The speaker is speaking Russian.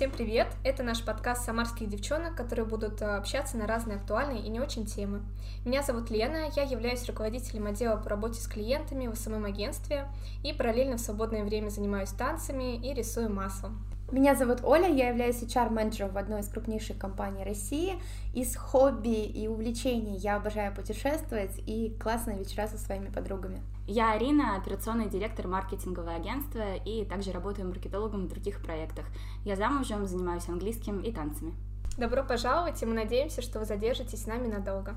всем привет! Это наш подкаст «Самарских девчонок», которые будут э, общаться на разные актуальные и не очень темы. Меня зовут Лена, я являюсь руководителем отдела по работе с клиентами в самом агентстве и параллельно в свободное время занимаюсь танцами и рисую маслом. Меня зовут Оля, я являюсь HR-менеджером в одной из крупнейших компаний России. Из хобби и увлечений я обожаю путешествовать и классные вечера со своими подругами. Я Арина, операционный директор маркетингового агентства и также работаю маркетологом в других проектах. Я замужем, занимаюсь английским и танцами. Добро пожаловать, и мы надеемся, что вы задержитесь с нами надолго.